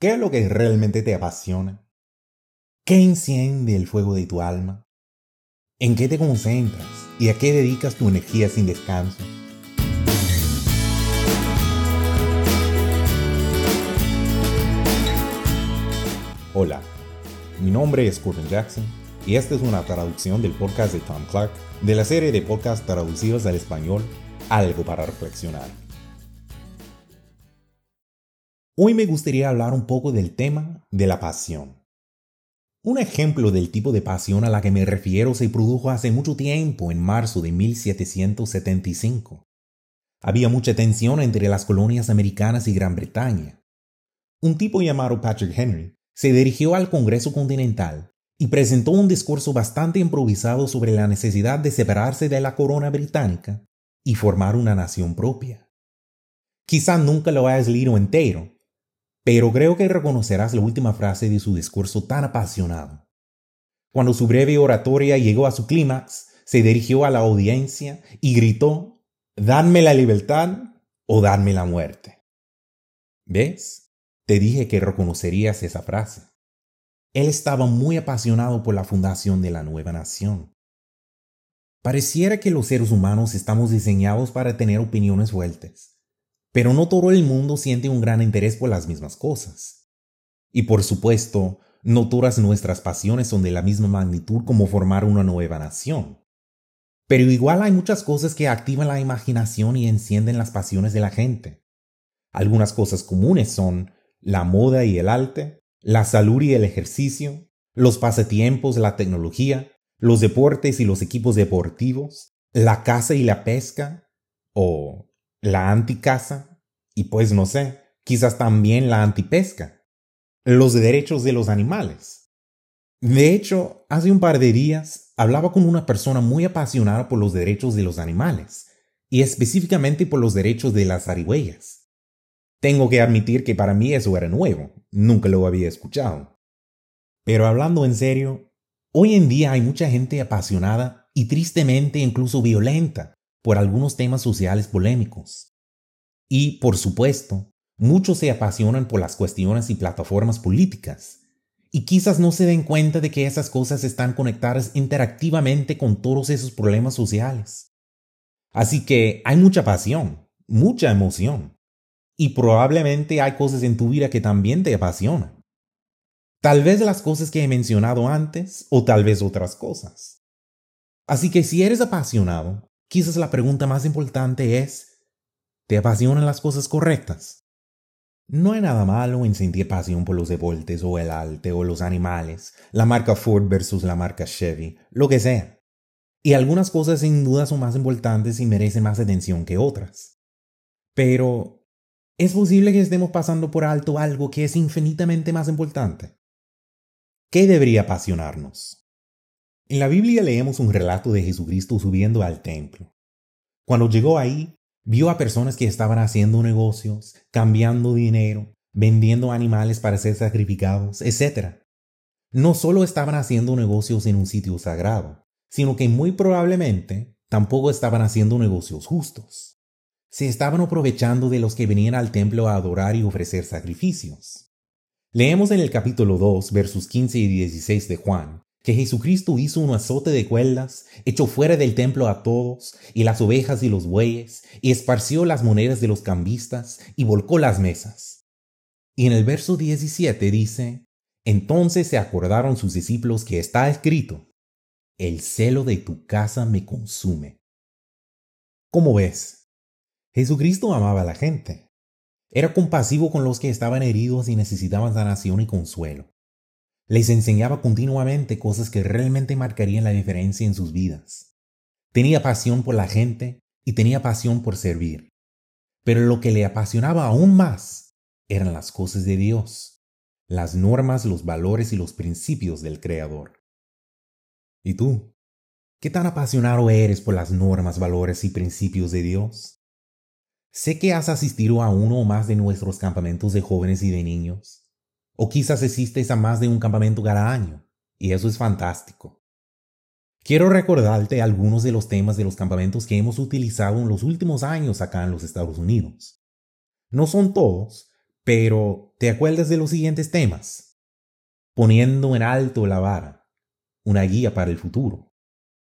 ¿Qué es lo que realmente te apasiona? ¿Qué enciende el fuego de tu alma? ¿En qué te concentras y a qué dedicas tu energía sin descanso? Hola, mi nombre es Corbin Jackson y esta es una traducción del podcast de Tom Clark de la serie de podcasts traducidos al español Algo para reflexionar. Hoy me gustaría hablar un poco del tema de la pasión. Un ejemplo del tipo de pasión a la que me refiero se produjo hace mucho tiempo, en marzo de 1775. Había mucha tensión entre las colonias americanas y Gran Bretaña. Un tipo llamado Patrick Henry se dirigió al Congreso Continental y presentó un discurso bastante improvisado sobre la necesidad de separarse de la corona británica y formar una nación propia. Quizá nunca lo hayas leído entero, pero creo que reconocerás la última frase de su discurso tan apasionado. Cuando su breve oratoria llegó a su clímax, se dirigió a la audiencia y gritó, Dadme la libertad o dadme la muerte. ¿Ves? Te dije que reconocerías esa frase. Él estaba muy apasionado por la fundación de la nueva nación. Pareciera que los seres humanos estamos diseñados para tener opiniones fuertes pero no todo el mundo siente un gran interés por las mismas cosas. Y por supuesto, no todas nuestras pasiones son de la misma magnitud como formar una nueva nación. Pero igual hay muchas cosas que activan la imaginación y encienden las pasiones de la gente. Algunas cosas comunes son la moda y el arte, la salud y el ejercicio, los pasatiempos, la tecnología, los deportes y los equipos deportivos, la caza y la pesca, o la anticasa y pues no sé, quizás también la antipesca, los derechos de los animales. De hecho, hace un par de días hablaba con una persona muy apasionada por los derechos de los animales, y específicamente por los derechos de las zarigüeyas. Tengo que admitir que para mí eso era nuevo, nunca lo había escuchado. Pero hablando en serio, hoy en día hay mucha gente apasionada y tristemente incluso violenta por algunos temas sociales polémicos. Y, por supuesto, muchos se apasionan por las cuestiones y plataformas políticas, y quizás no se den cuenta de que esas cosas están conectadas interactivamente con todos esos problemas sociales. Así que hay mucha pasión, mucha emoción, y probablemente hay cosas en tu vida que también te apasionan. Tal vez las cosas que he mencionado antes o tal vez otras cosas. Así que si eres apasionado, Quizás la pregunta más importante es, ¿te apasionan las cosas correctas? No hay nada malo en sentir pasión por los deportes o el arte o los animales, la marca Ford versus la marca Chevy, lo que sea. Y algunas cosas sin duda son más importantes y merecen más atención que otras. Pero, ¿es posible que estemos pasando por alto algo que es infinitamente más importante? ¿Qué debería apasionarnos? En la Biblia leemos un relato de Jesucristo subiendo al templo. Cuando llegó ahí, vio a personas que estaban haciendo negocios, cambiando dinero, vendiendo animales para ser sacrificados, etc. No solo estaban haciendo negocios en un sitio sagrado, sino que muy probablemente tampoco estaban haciendo negocios justos. Se estaban aprovechando de los que venían al templo a adorar y ofrecer sacrificios. Leemos en el capítulo 2, versos 15 y 16 de Juan, que Jesucristo hizo un azote de cuerdas, echó fuera del templo a todos, y las ovejas y los bueyes, y esparció las monedas de los cambistas, y volcó las mesas. Y en el verso 17 dice, Entonces se acordaron sus discípulos que está escrito, El celo de tu casa me consume. ¿Cómo ves? Jesucristo amaba a la gente. Era compasivo con los que estaban heridos y necesitaban sanación y consuelo. Les enseñaba continuamente cosas que realmente marcarían la diferencia en sus vidas. Tenía pasión por la gente y tenía pasión por servir. Pero lo que le apasionaba aún más eran las cosas de Dios, las normas, los valores y los principios del Creador. ¿Y tú? ¿Qué tan apasionado eres por las normas, valores y principios de Dios? Sé que has asistido a uno o más de nuestros campamentos de jóvenes y de niños. O quizás asistes a más de un campamento cada año, y eso es fantástico. Quiero recordarte algunos de los temas de los campamentos que hemos utilizado en los últimos años acá en los Estados Unidos. No son todos, pero ¿te acuerdas de los siguientes temas? Poniendo en alto la vara, una guía para el futuro.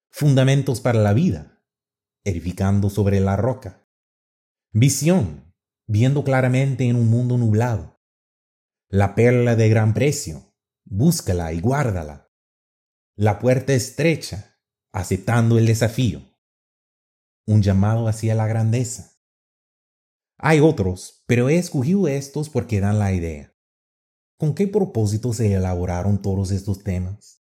Fundamentos para la vida, edificando sobre la roca. Visión, viendo claramente en un mundo nublado. La perla de gran precio, búscala y guárdala. La puerta estrecha, aceptando el desafío. Un llamado hacia la grandeza. Hay otros, pero he escogido estos porque dan la idea. ¿Con qué propósito se elaboraron todos estos temas?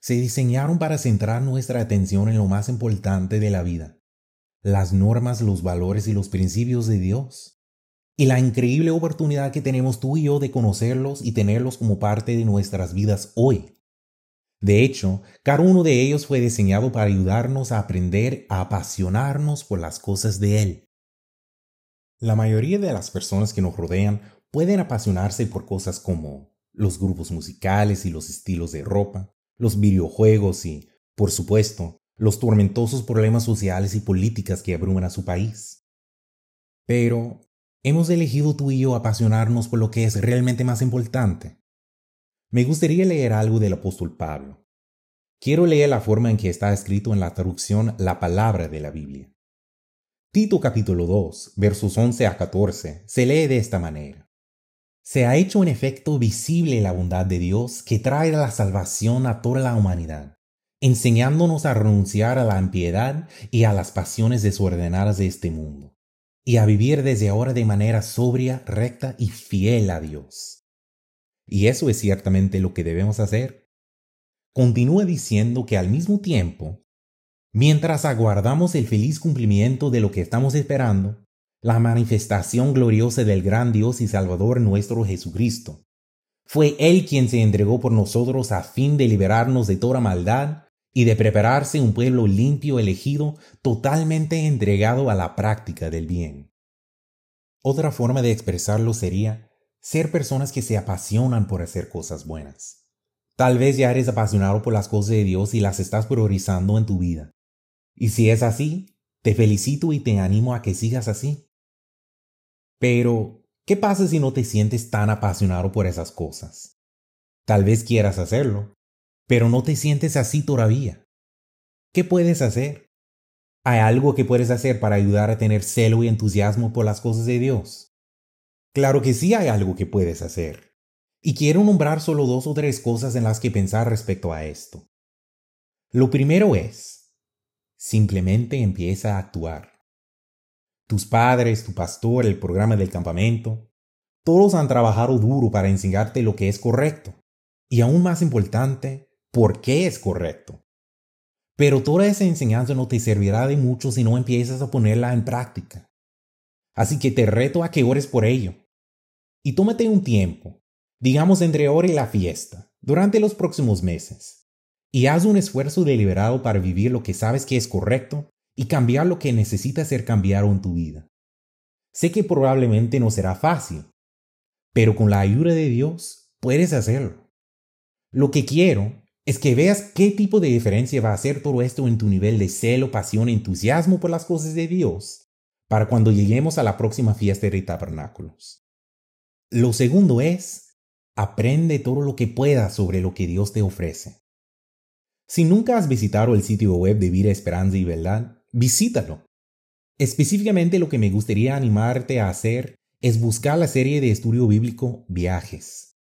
Se diseñaron para centrar nuestra atención en lo más importante de la vida, las normas, los valores y los principios de Dios, y la increíble oportunidad que tenemos tú y yo de conocerlos y tenerlos como parte de nuestras vidas hoy. De hecho, cada uno de ellos fue diseñado para ayudarnos a aprender a apasionarnos por las cosas de Él. La mayoría de las personas que nos rodean pueden apasionarse por cosas como los grupos musicales y los estilos de ropa, los videojuegos y, por supuesto, los tormentosos problemas sociales y políticas que abruman a su país. Pero, ¿hemos elegido tú y yo apasionarnos por lo que es realmente más importante? Me gustaría leer algo del apóstol Pablo. Quiero leer la forma en que está escrito en la traducción la palabra de la Biblia. Tito capítulo 2, versos 11 a 14, se lee de esta manera. Se ha hecho en efecto visible la bondad de Dios que trae la salvación a toda la humanidad, enseñándonos a renunciar a la impiedad y a las pasiones desordenadas de este mundo, y a vivir desde ahora de manera sobria, recta y fiel a Dios y eso es ciertamente lo que debemos hacer. Continúa diciendo que al mismo tiempo, mientras aguardamos el feliz cumplimiento de lo que estamos esperando, la manifestación gloriosa del gran Dios y Salvador nuestro Jesucristo. Fue Él quien se entregó por nosotros a fin de liberarnos de toda maldad y de prepararse un pueblo limpio elegido, totalmente entregado a la práctica del bien. Otra forma de expresarlo sería ser personas que se apasionan por hacer cosas buenas. Tal vez ya eres apasionado por las cosas de Dios y las estás priorizando en tu vida. Y si es así, te felicito y te animo a que sigas así. Pero, ¿qué pasa si no te sientes tan apasionado por esas cosas? Tal vez quieras hacerlo, pero no te sientes así todavía. ¿Qué puedes hacer? ¿Hay algo que puedes hacer para ayudar a tener celo y entusiasmo por las cosas de Dios? Claro que sí hay algo que puedes hacer. Y quiero nombrar solo dos o tres cosas en las que pensar respecto a esto. Lo primero es, simplemente empieza a actuar. Tus padres, tu pastor, el programa del campamento, todos han trabajado duro para enseñarte lo que es correcto. Y aún más importante, por qué es correcto. Pero toda esa enseñanza no te servirá de mucho si no empiezas a ponerla en práctica. Así que te reto a que ores por ello y tómate un tiempo, digamos entre ahora y la fiesta, durante los próximos meses, y haz un esfuerzo deliberado para vivir lo que sabes que es correcto y cambiar lo que necesita ser cambiado en tu vida. Sé que probablemente no será fácil, pero con la ayuda de Dios puedes hacerlo. Lo que quiero es que veas qué tipo de diferencia va a hacer todo esto en tu nivel de celo, pasión, entusiasmo por las cosas de Dios para cuando lleguemos a la próxima fiesta de tabernáculos. Lo segundo es, aprende todo lo que puedas sobre lo que Dios te ofrece. Si nunca has visitado el sitio web de Vida, Esperanza y Verdad, visítalo. Específicamente lo que me gustaría animarte a hacer es buscar la serie de estudio bíblico Viajes.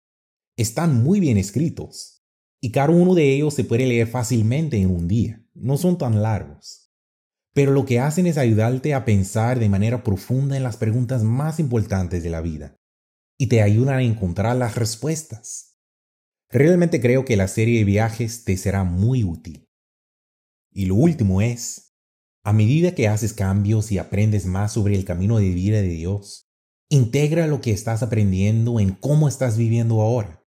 Están muy bien escritos y cada uno de ellos se puede leer fácilmente en un día, no son tan largos. Pero lo que hacen es ayudarte a pensar de manera profunda en las preguntas más importantes de la vida y te ayudan a encontrar las respuestas. Realmente creo que la serie de viajes te será muy útil. Y lo último es, a medida que haces cambios y aprendes más sobre el camino de vida de Dios, integra lo que estás aprendiendo en cómo estás viviendo ahora.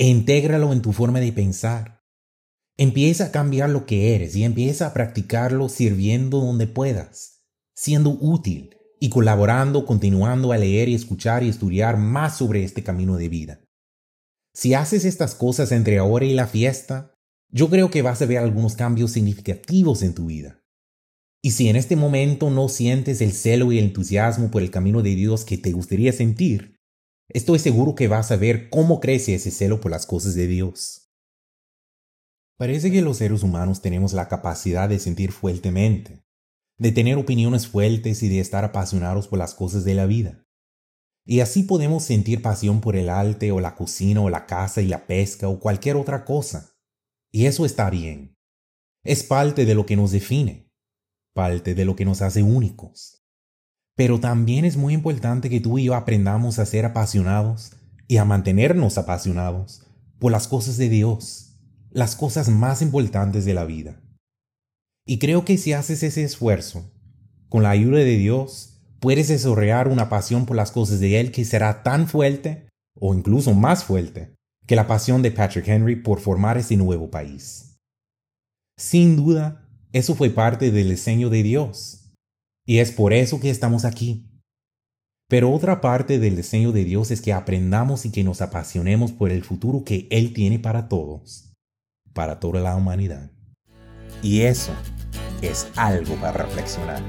E intégralo en tu forma de pensar. Empieza a cambiar lo que eres y empieza a practicarlo sirviendo donde puedas, siendo útil y colaborando, continuando a leer y escuchar y estudiar más sobre este camino de vida. Si haces estas cosas entre ahora y la fiesta, yo creo que vas a ver algunos cambios significativos en tu vida. Y si en este momento no sientes el celo y el entusiasmo por el camino de Dios que te gustaría sentir, estoy seguro que vas a ver cómo crece ese celo por las cosas de Dios. Parece que los seres humanos tenemos la capacidad de sentir fuertemente, de tener opiniones fuertes y de estar apasionados por las cosas de la vida. Y así podemos sentir pasión por el arte o la cocina o la casa y la pesca o cualquier otra cosa. Y eso está bien. Es parte de lo que nos define, parte de lo que nos hace únicos. Pero también es muy importante que tú y yo aprendamos a ser apasionados y a mantenernos apasionados por las cosas de Dios, las cosas más importantes de la vida. Y creo que si haces ese esfuerzo, con la ayuda de Dios, puedes desarrollar una pasión por las cosas de Él que será tan fuerte, o incluso más fuerte, que la pasión de Patrick Henry por formar ese nuevo país. Sin duda, eso fue parte del diseño de Dios. Y es por eso que estamos aquí. Pero otra parte del diseño de Dios es que aprendamos y que nos apasionemos por el futuro que Él tiene para todos, para toda la humanidad. Y eso es algo para reflexionar.